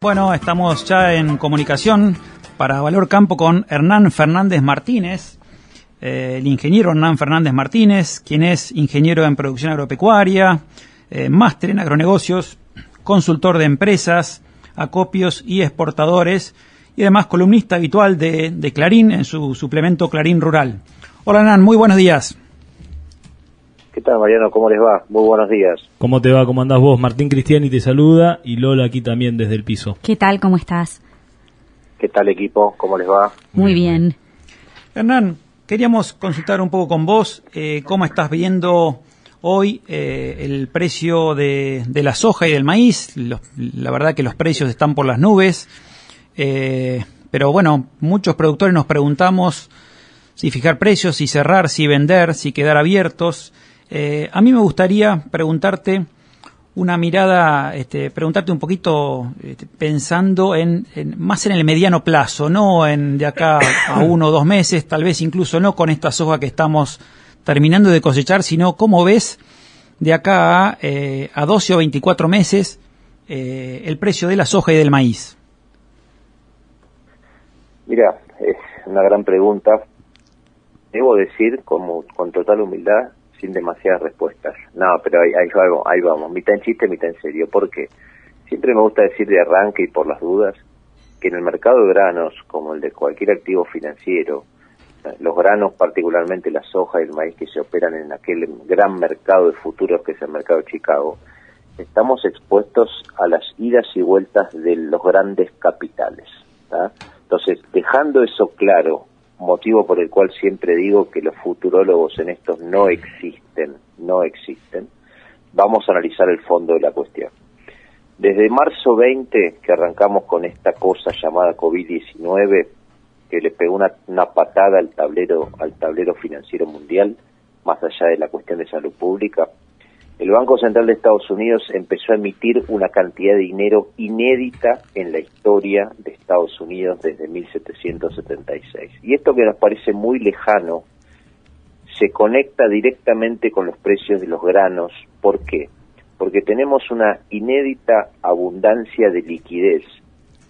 Bueno, estamos ya en comunicación para Valor Campo con Hernán Fernández Martínez, eh, el ingeniero Hernán Fernández Martínez, quien es ingeniero en producción agropecuaria, eh, máster en agronegocios, consultor de empresas, acopios y exportadores, y además columnista habitual de, de Clarín en su suplemento Clarín Rural. Hola Hernán, muy buenos días. ¿Qué tal, Mariano? ¿Cómo les va? Muy buenos días. ¿Cómo te va? ¿Cómo andás vos? Martín Cristiani te saluda y Lola aquí también desde el piso. ¿Qué tal? ¿Cómo estás? ¿Qué tal, equipo? ¿Cómo les va? Muy bien. Hernán, queríamos consultar un poco con vos eh, cómo estás viendo hoy eh, el precio de, de, la soja y del maíz. Los, la verdad que los precios están por las nubes. Eh, pero bueno, muchos productores nos preguntamos si fijar precios, si cerrar, si vender, si quedar abiertos. Eh, a mí me gustaría preguntarte una mirada, este, preguntarte un poquito este, pensando en, en, más en el mediano plazo, no en de acá a uno o dos meses, tal vez incluso no con esta soja que estamos terminando de cosechar, sino cómo ves de acá a, eh, a 12 o 24 meses eh, el precio de la soja y del maíz. Mira, es una gran pregunta. Debo decir, como con total humildad, sin demasiadas respuestas. No, pero ahí, ahí, vamos, ahí vamos, mitad en chiste, mitad en serio. ¿Por qué? Siempre me gusta decir de arranque y por las dudas que en el mercado de granos, como el de cualquier activo financiero, los granos, particularmente la soja y el maíz que se operan en aquel gran mercado de futuros que es el mercado de Chicago, estamos expuestos a las idas y vueltas de los grandes capitales. Entonces, dejando eso claro, motivo por el cual siempre digo que los futurólogos en estos no existen, no existen, vamos a analizar el fondo de la cuestión. Desde marzo 20, que arrancamos con esta cosa llamada COVID-19, que le pegó una, una, patada al tablero, al tablero financiero mundial, más allá de la cuestión de salud pública, el Banco Central de Estados Unidos empezó a emitir una cantidad de dinero inédita en la historia de Estados Unidos desde 1776. Y esto que nos parece muy lejano se conecta directamente con los precios de los granos. ¿Por qué? Porque tenemos una inédita abundancia de liquidez,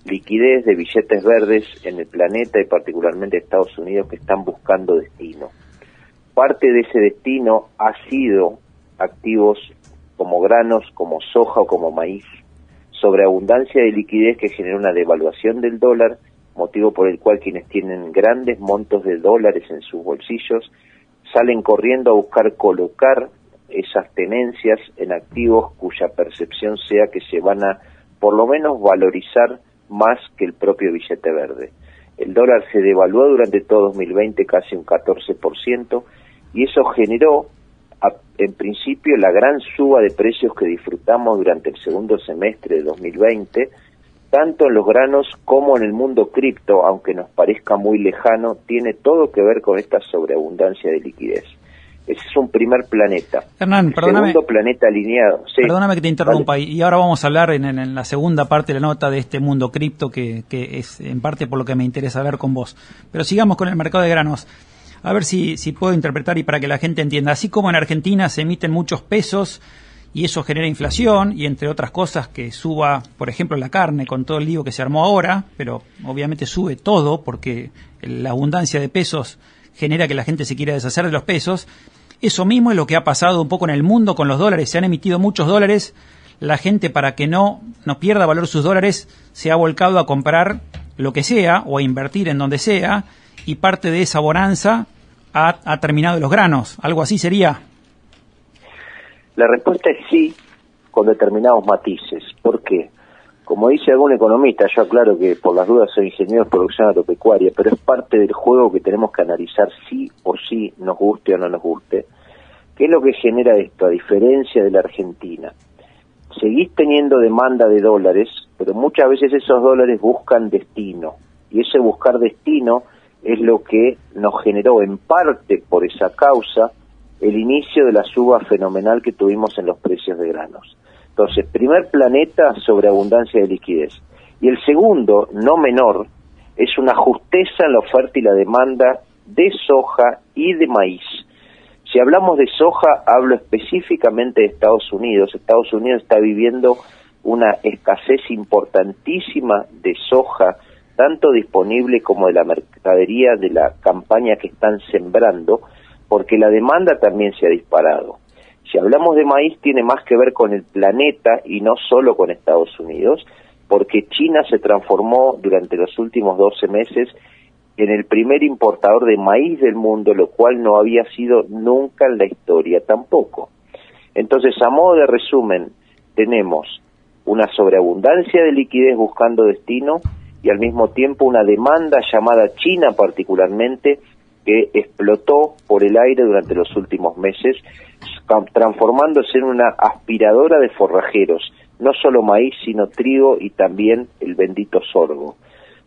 liquidez de billetes verdes en el planeta y particularmente en Estados Unidos que están buscando destino. Parte de ese destino ha sido activos como granos, como soja o como maíz, sobreabundancia de liquidez que genera una devaluación del dólar, motivo por el cual quienes tienen grandes montos de dólares en sus bolsillos salen corriendo a buscar colocar esas tenencias en activos cuya percepción sea que se van a por lo menos valorizar más que el propio billete verde. El dólar se devaluó durante todo 2020 casi un 14% y eso generó en principio la gran suba de precios que disfrutamos durante el segundo semestre de 2020, tanto en los granos como en el mundo cripto, aunque nos parezca muy lejano, tiene todo que ver con esta sobreabundancia de liquidez. Ese es un primer planeta. Hernán, perdóname. Segundo planeta alineado. Sí. Perdóname que te interrumpa. Vale. Y ahora vamos a hablar en, en, la segunda parte de la nota de este mundo cripto, que, que es en parte por lo que me interesa ver con vos. Pero sigamos con el mercado de granos a ver si, si puedo interpretar y para que la gente entienda. Así como en Argentina se emiten muchos pesos y eso genera inflación y entre otras cosas que suba, por ejemplo, la carne con todo el lío que se armó ahora, pero obviamente sube todo porque la abundancia de pesos genera que la gente se quiera deshacer de los pesos. Eso mismo es lo que ha pasado un poco en el mundo con los dólares. Se han emitido muchos dólares. La gente, para que no, no pierda valor sus dólares, se ha volcado a comprar lo que sea o a invertir en donde sea y parte de esa bonanza ha, ha terminado los granos. ¿Algo así sería? La respuesta es sí, con determinados matices. ¿Por qué? Como dice algún economista, yo aclaro que por las dudas soy ingeniero de producción agropecuaria, pero es parte del juego que tenemos que analizar sí o sí, nos guste o no nos guste. ¿Qué es lo que genera esto? A diferencia de la Argentina, seguís teniendo demanda de dólares, pero muchas veces esos dólares buscan destino. Y ese buscar destino es lo que nos generó en parte por esa causa el inicio de la suba fenomenal que tuvimos en los precios de granos. Entonces, primer planeta sobre abundancia de liquidez. Y el segundo, no menor, es una justeza en la oferta y la demanda de soja y de maíz. Si hablamos de soja, hablo específicamente de Estados Unidos. Estados Unidos está viviendo una escasez importantísima de soja, tanto disponible como de la mercadería de la campaña que están sembrando, porque la demanda también se ha disparado. Si hablamos de maíz tiene más que ver con el planeta y no solo con Estados Unidos, porque China se transformó durante los últimos 12 meses en el primer importador de maíz del mundo, lo cual no había sido nunca en la historia tampoco. Entonces, a modo de resumen, tenemos una sobreabundancia de liquidez buscando destino y al mismo tiempo una demanda llamada China particularmente que explotó por el aire durante los últimos meses, transformándose en una aspiradora de forrajeros, no solo maíz, sino trigo y también el bendito sorgo.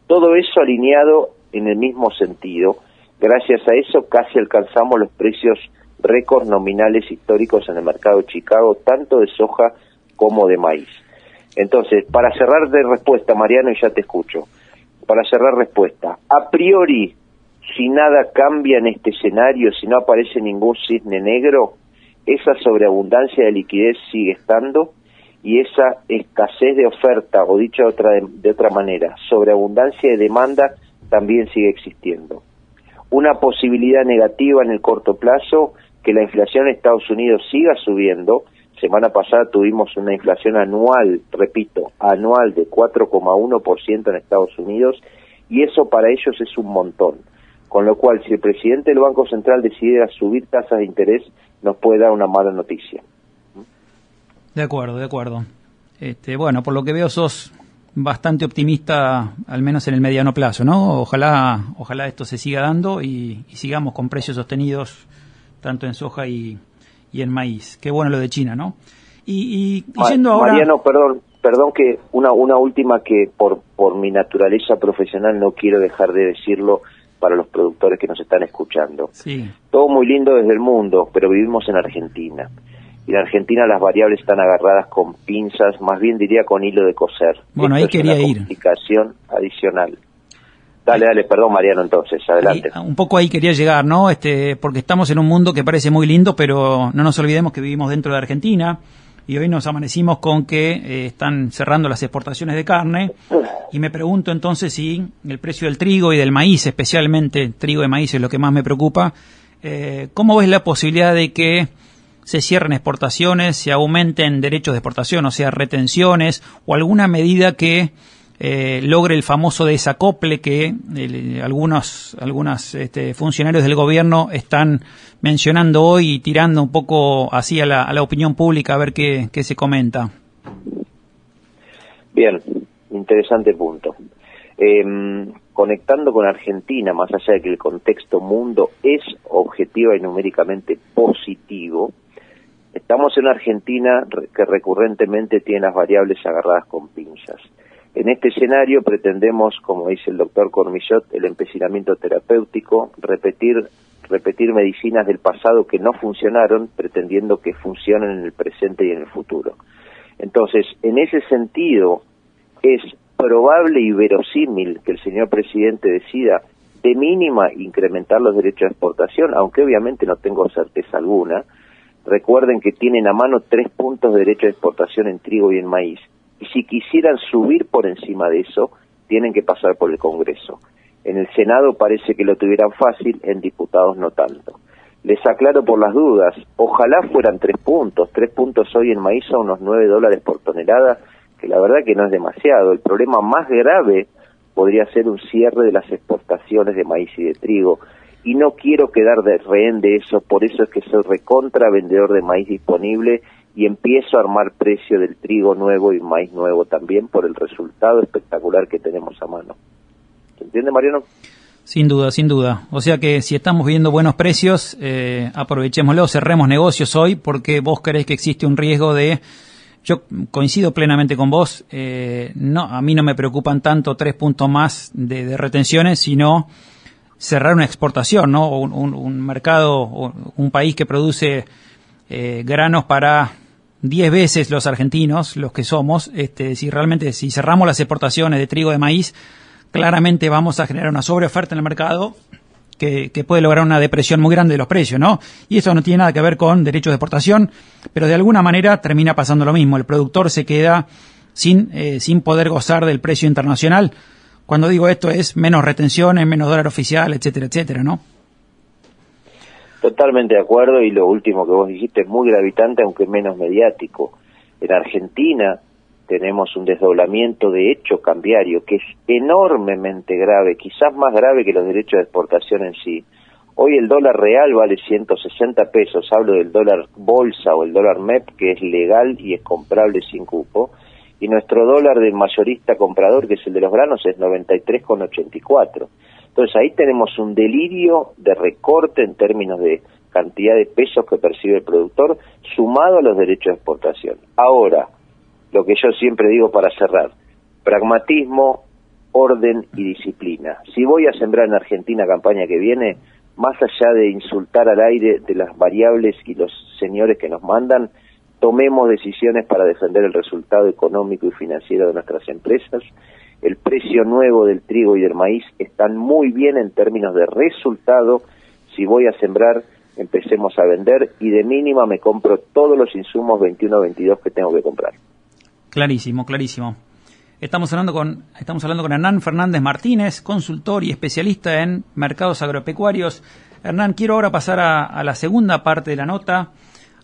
Todo eso alineado en el mismo sentido. Gracias a eso casi alcanzamos los precios récords nominales históricos en el mercado de Chicago, tanto de soja como de maíz. Entonces, para cerrar de respuesta, Mariano, y ya te escucho, para cerrar respuesta, a priori, si nada cambia en este escenario, si no aparece ningún cisne negro, esa sobreabundancia de liquidez sigue estando y esa escasez de oferta, o dicho de otra, de otra manera, sobreabundancia de demanda también sigue existiendo. Una posibilidad negativa en el corto plazo, que la inflación en Estados Unidos siga subiendo. Semana pasada tuvimos una inflación anual, repito, anual de 4,1% en Estados Unidos y eso para ellos es un montón. Con lo cual, si el presidente del Banco Central decidiera subir tasas de interés, nos puede dar una mala noticia. De acuerdo, de acuerdo. Este, bueno, por lo que veo sos bastante optimista, al menos en el mediano plazo, ¿no? Ojalá, ojalá esto se siga dando y, sigamos con precios sostenidos tanto en soja y, en maíz. Qué bueno lo de China, ¿no? Y, y, yendo ahora... Mariano, perdón, perdón que una, una última que por, por mi naturaleza profesional no quiero dejar de decirlo para los productores que nos están escuchando. Sí. Todo muy lindo desde el mundo, pero vivimos en Argentina y en Argentina las variables están agarradas con pinzas, más bien diría con hilo de coser. Bueno, ahí quería una ir. Complicación adicional. Dale, dale, perdón Mariano, entonces, adelante. un poco ahí quería llegar, ¿no? Este, porque estamos en un mundo que parece muy lindo, pero no nos olvidemos que vivimos dentro de Argentina y hoy nos amanecimos con que eh, están cerrando las exportaciones de carne y me pregunto entonces si el precio del trigo y del maíz, especialmente trigo y maíz es lo que más me preocupa, eh, ¿cómo ves la posibilidad de que se cierren exportaciones, se aumenten derechos de exportación, o sea, retenciones o alguna medida que eh, logre el famoso desacople que algunos, algunos este, funcionarios del gobierno están mencionando hoy y tirando un poco así a la, a la opinión pública a ver qué, qué se comenta. Bien, interesante punto. Em, conectando con Argentina, más allá de que el contexto mundo es objetiva y numéricamente positivo, Estamos en Argentina que recurrentemente tiene las variables agarradas con pinzas. En este escenario pretendemos, como dice el doctor Cormillot, el empecinamiento terapéutico, repetir, repetir medicinas del pasado que no funcionaron, pretendiendo que funcionen en el presente y en el futuro. Entonces, en ese sentido, es probable y verosímil que el señor presidente decida de mínima incrementar los derechos de exportación, aunque obviamente no tengo certeza alguna, Recuerden que tienen a mano tres puntos de derecho de exportación en trigo y en maíz. Y si quisieran subir por encima de eso, tienen que pasar por el Congreso. En el Senado parece que lo tuvieran fácil, en diputados no tanto. Les aclaro por las dudas, ojalá fueran tres puntos. Tres puntos hoy en maíz son unos nueve dólares por tonelada, que la verdad que no es demasiado. El problema más grave podría ser un cierre de las exportaciones de maíz y de trigo y no quiero quedar de rehén de eso, por eso es que soy recontra vendedor de maíz disponible y empiezo a armar precio del trigo nuevo y maíz nuevo también por el resultado espectacular que tenemos a mano. ¿Se entiende, Mariano? Sin duda, sin duda. O sea que si estamos viendo buenos precios, eh, aprovechémoslo, cerremos negocios hoy porque vos crees que existe un riesgo de... Yo coincido plenamente con vos. Eh, no, a mí no me preocupan tanto tres puntos más de, retenciones, sino cerrar una exportación, ¿no? Un, un, mercado, un país que produce eh, granos para 10 veces los argentinos, los que somos, este, si realmente, si cerramos las exportaciones de trigo de maíz, claramente vamos a generar una sobreoferta en el mercado que, que, puede lograr una depresión muy grande de los precios, ¿no? Y eso no tiene nada que ver con derechos de exportación, pero de alguna manera termina pasando lo mismo. El productor se queda sin, eh, sin poder gozar del precio internacional. Cuando digo esto es menos retenciones, menos dólar oficial, etcétera, etcétera, ¿no? Totalmente de acuerdo y lo último que vos dijiste es muy gravitante, aunque menos mediático. En Argentina tenemos un desdoblamiento de hecho cambiario que es enormemente grave, quizás más grave que los derechos de exportación en sí. Hoy el dólar real vale 160 pesos, hablo del dólar bolsa o el dólar MEP que es legal y es comprable sin cupo, y nuestro dólar de mayorista comprador, que es el de los granos, es 93,84. Entonces ahí tenemos un delirio de recorte en términos de cantidad de pesos que percibe el productor, sumado a los derechos de exportación. Ahora, lo que yo siempre digo para cerrar, pragmatismo, orden y disciplina. Si voy a sembrar en Argentina campaña que viene, más allá de insultar al aire de las variables y los señores que nos mandan, tomemos decisiones para defender el resultado económico y financiero de nuestras empresas el precio nuevo del trigo y del maíz están muy bien en términos de resultado. Si voy a sembrar, empecemos a vender y de mínima me compro todos los insumos 21-22 que tengo que comprar. Clarísimo, clarísimo. Estamos hablando con estamos hablando con Hernán Fernández Martínez, consultor y especialista en mercados agropecuarios. Hernán, quiero ahora pasar a, la segunda parte de la nota.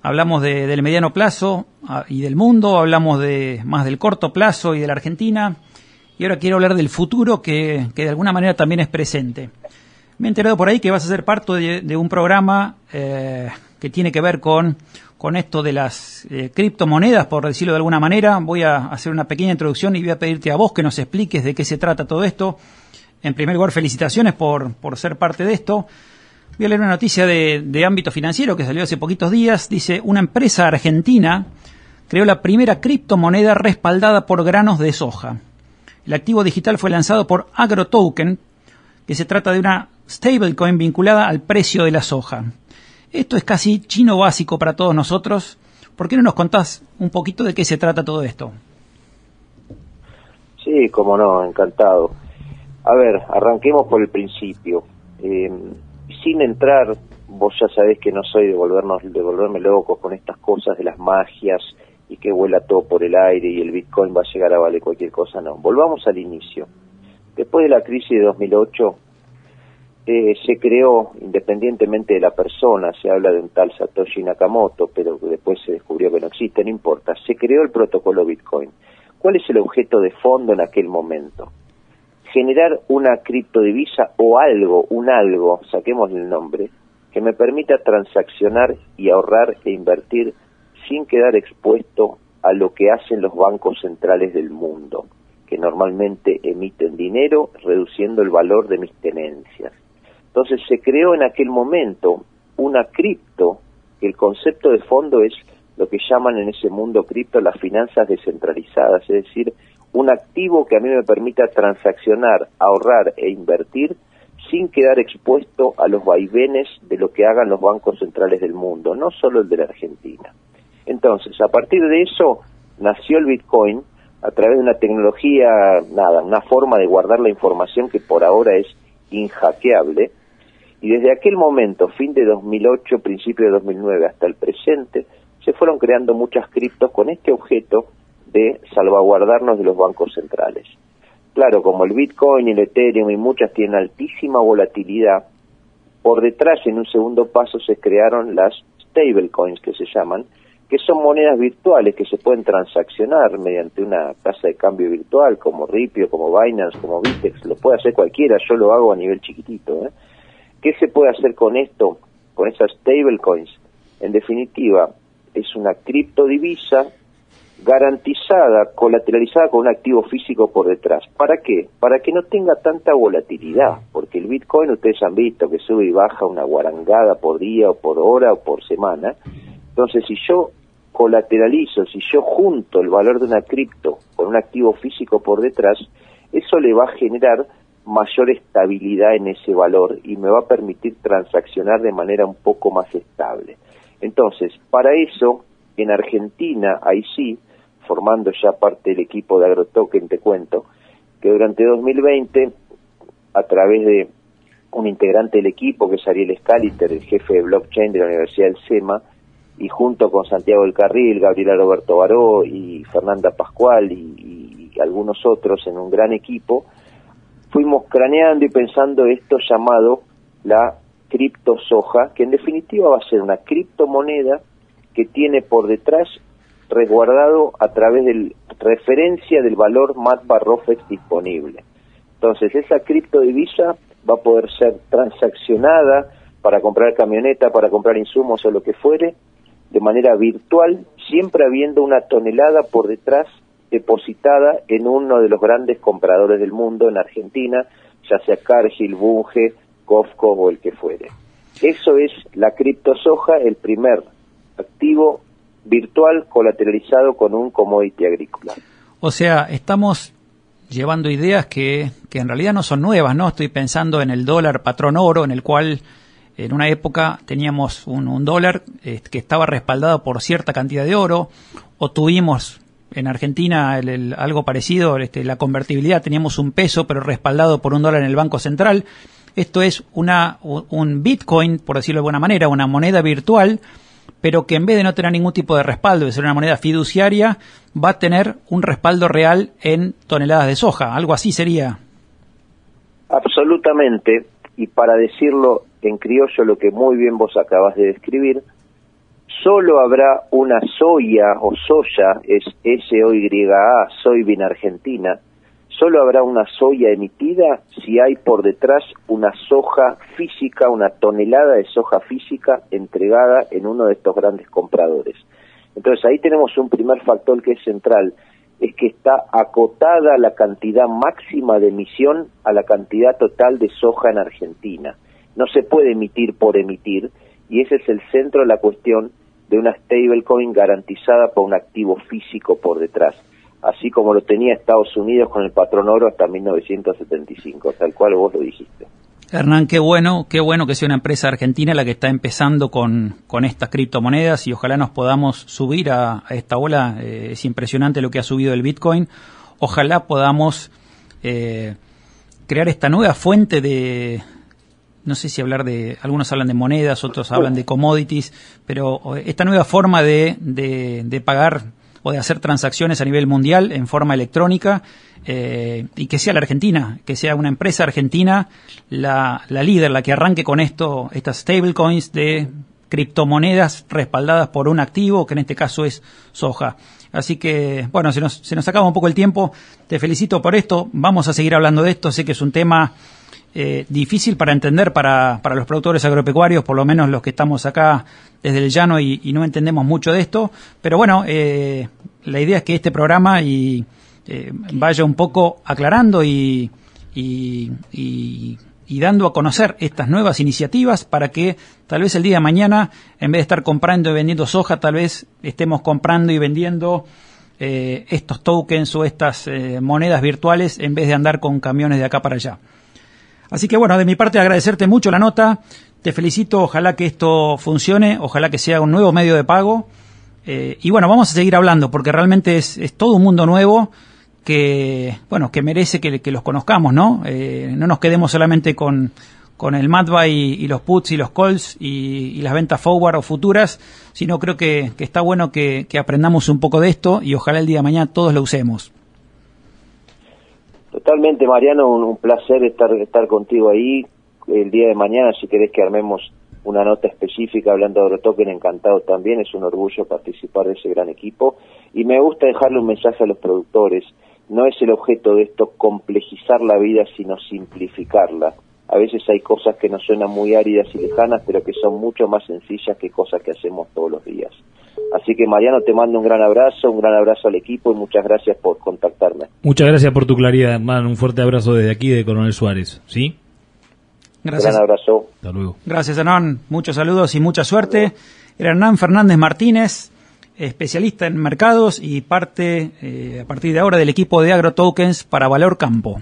Hablamos del mediano plazo y del mundo, hablamos de más del corto plazo y de la Argentina. Y ahora quiero hablar del futuro que, de alguna manera también es presente. Me he enterado por ahí que vas a ser parte de, un programa eh, que tiene que ver con, esto de las eh, criptomonedas, por decirlo de alguna manera. Voy a hacer una pequeña introducción y voy a pedirte a vos que nos expliques de qué se trata todo esto. En primer lugar, felicitaciones por ser parte de esto. Voy a leer una noticia de, ámbito financiero que salió hace poquitos días. Dice, una empresa argentina creó la primera criptomoneda respaldada por granos de soja. El activo digital fue lanzado por AgroToken, que se trata de una stablecoin vinculada al precio de la soja. Esto es casi chino básico para todos nosotros. ¿Por qué no nos contás un poquito de qué se trata todo esto? Sí, como no, encantado. A ver, arranquemos por el principio. Eh, sin entrar, vos ya sabés que no soy de, volvernos, de volverme loco con estas cosas de las magias y que vuela todo por el aire y el Bitcoin va a llegar a valer cualquier cosa, no. Volvamos al inicio. Después de la crisis de 2008, eh, se creó, independientemente de la persona, se habla de un tal Satoshi Nakamoto, pero después se descubrió que no existe, no importa, se creó el protocolo Bitcoin. ¿Cuál es el objeto de fondo en aquel momento? Generar una criptodivisa o algo, un algo, saquemos el nombre, que me permita transaccionar y ahorrar e invertir sin quedar expuesto a lo que hacen los bancos centrales del mundo, que normalmente emiten dinero reduciendo el valor de mis tenencias. Entonces se creó en aquel momento una cripto, que el concepto de fondo es lo que llaman en ese mundo cripto las finanzas descentralizadas, es decir, un activo que a mí me permita transaccionar, ahorrar e invertir sin quedar expuesto a los vaivenes de lo que hagan los bancos centrales del mundo, no solo el de la Argentina. Entonces, a partir de eso nació el Bitcoin a través de una tecnología, nada, una forma de guardar la información que por ahora es inhackeable. Y desde aquel momento, fin de 2008, principio de 2009 hasta el presente, se fueron creando muchas criptos con este objeto de salvaguardarnos de los bancos centrales. Claro, como el Bitcoin, el Ethereum y muchas tienen altísima volatilidad, por detrás en un segundo paso se crearon las stablecoins que se llaman, que son monedas virtuales que se pueden transaccionar mediante una tasa de cambio virtual como Ripio, como Binance, como Bitex, lo puede hacer cualquiera, yo lo hago a nivel chiquitito. ¿eh? ¿Qué se puede hacer con esto, con esas stablecoins? En definitiva, es una criptodivisa garantizada, colateralizada con un activo físico por detrás. ¿Para qué? Para que no tenga tanta volatilidad, porque el Bitcoin ustedes han visto que sube y baja una guarangada por día o por hora o por semana. Entonces, si yo colateralizo, si yo junto el valor de una cripto con un activo físico por detrás, eso le va a generar mayor estabilidad en ese valor y me va a permitir transaccionar de manera un poco más estable. Entonces, para eso, en Argentina, ahí sí, formando ya parte del equipo de AgroToken, te cuento, que durante 2020, a través de un integrante del equipo, que es Ariel Scaliter, el jefe de blockchain de la Universidad del SEMA, y junto con Santiago del Carril, Gabriela Roberto Baró y Fernanda Pascual y, algunos otros en un gran equipo, fuimos craneando y pensando esto llamado la criptosoja, que en definitiva va a ser una criptomoneda que tiene por detrás resguardado a través de referencia del valor MATBA ROFEX disponible. Entonces, esa criptodivisa va a poder ser transaccionada para comprar camioneta, para comprar insumos o lo que fuere, de manera virtual, siempre habiendo una tonelada por detrás depositada en uno de los grandes compradores del mundo en Argentina, ya sea Cargill, Bunge, Cofco o el que fuere. Eso es la criptosoja, el primer activo virtual colateralizado con un commodity agrícola. O sea, estamos llevando ideas que, que en realidad no son nuevas, ¿no? Estoy pensando en el dólar patrón oro, en el cual en una época teníamos un, dólar eh, que estaba respaldado por cierta cantidad de oro, o tuvimos en Argentina algo parecido, este, la convertibilidad, teníamos un peso pero respaldado por un dólar en el Banco Central. Esto es una, un Bitcoin, por decirlo de alguna manera, una moneda virtual, pero que en vez de no tener ningún tipo de respaldo, de ser una moneda fiduciaria, va a tener un respaldo real en toneladas de soja. Algo así sería. Absolutamente. Y para decirlo en criollo, lo que muy bien vos acabas de describir, solo habrá una soya o soya, es S-O-Y-A, soybean argentina, solo habrá una soya emitida si hay por detrás una soja física, una tonelada de soja física entregada en uno de estos grandes compradores. Entonces ahí tenemos un primer factor que es central, es que está acotada la cantidad máxima de emisión a la cantidad total de soja en Argentina. No se puede emitir por emitir y ese es el centro de la cuestión de una stablecoin garantizada por un activo físico por detrás, así como lo tenía Estados Unidos con el patrón oro hasta 1975, tal cual vos lo dijiste. Hernán, qué bueno, qué bueno que sea una empresa argentina la que está empezando con, con estas criptomonedas y ojalá nos podamos subir a, esta ola. Eh, es impresionante lo que ha subido el Bitcoin. Ojalá podamos eh, crear esta nueva fuente de, no sé si hablar de, algunos hablan de monedas, otros hablan de commodities, pero esta nueva forma de, de, pagar o de hacer transacciones a nivel mundial en forma electrónica eh, y que sea la Argentina, que sea una empresa argentina la, la líder, la que arranque con esto, estas stablecoins de criptomonedas respaldadas por un activo, que en este caso es soja. Así que, bueno, se nos, se nos acaba un poco el tiempo. Te felicito por esto. Vamos a seguir hablando de esto. Sé que es un tema eh, difícil para entender para, para, los productores agropecuarios, por lo menos los que estamos acá desde el llano y, no entendemos mucho de esto. Pero bueno, eh, la idea es que este programa y, eh, vaya un poco aclarando y, y, y, dando a conocer estas nuevas iniciativas para que tal vez el día de mañana, en vez de estar comprando y vendiendo soja, tal vez estemos comprando y vendiendo estos tokens o estas monedas virtuales en vez de andar con camiones de acá para allá. Así que bueno, de mi parte agradecerte mucho la nota, te felicito, ojalá que esto funcione, ojalá que sea un nuevo medio de pago. Eh, y bueno, vamos a seguir hablando porque realmente es, todo un mundo nuevo que, bueno, que merece que, los conozcamos, ¿no? Eh, no nos quedemos solamente con, con el MATBA y, los puts y los calls y, las ventas forward o futuras, sino creo que, está bueno que, que aprendamos un poco de esto y ojalá el día de mañana todos lo usemos. Totalmente, Mariano, un, placer estar, estar contigo ahí. El día de mañana, si querés que armemos una nota específica hablando de Eurotoken, encantado también, es un orgullo participar de ese gran equipo. Y me gusta dejarle un mensaje a los productores. No es el objeto de esto complejizar la vida, sino simplificarla. A veces hay cosas que nos suenan muy áridas y lejanas, pero que son mucho más sencillas que cosas que hacemos todos los días. Así que Mariano, te mando un gran abrazo, un gran abrazo al equipo y muchas gracias por contactarme. Muchas gracias por tu claridad, man. Un fuerte abrazo desde aquí de Coronel Suárez. ¿Sí? Gracias. Un gran abrazo. Hasta luego. Gracias, Hernán. Muchos saludos y mucha suerte. Era Hernán Fernández Martínez, especialista en mercados y parte, eh, a partir de ahora, del equipo de AgroTokens para Valor Campo.